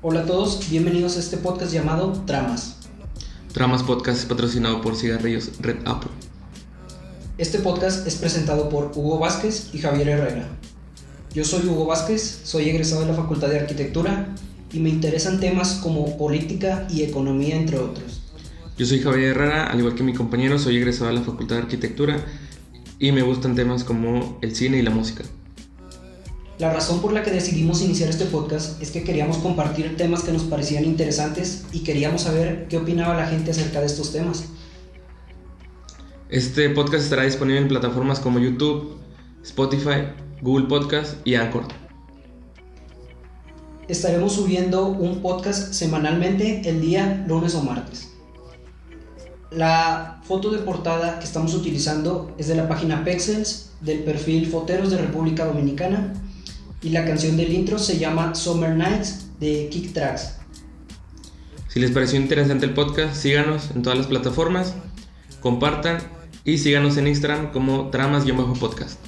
Hola a todos, bienvenidos a este podcast llamado Tramas. Tramas Podcast es patrocinado por Cigarrillos Red Apple. Este podcast es presentado por Hugo Vázquez y Javier Herrera. Yo soy Hugo Vázquez, soy egresado de la Facultad de Arquitectura y me interesan temas como política y economía, entre otros. Yo soy Javier Herrera, al igual que mi compañero, soy egresado de la Facultad de Arquitectura y me gustan temas como el cine y la música. La razón por la que decidimos iniciar este podcast es que queríamos compartir temas que nos parecían interesantes y queríamos saber qué opinaba la gente acerca de estos temas. Este podcast estará disponible en plataformas como YouTube, Spotify, Google Podcast y Anchor. Estaremos subiendo un podcast semanalmente el día lunes o martes. La foto de portada que estamos utilizando es de la página Pexels del perfil Foteros de República Dominicana y la canción del intro se llama Summer Nights de Kick Tracks. Si les pareció interesante el podcast, síganos en todas las plataformas, compartan y síganos en Instagram como tramas-podcast.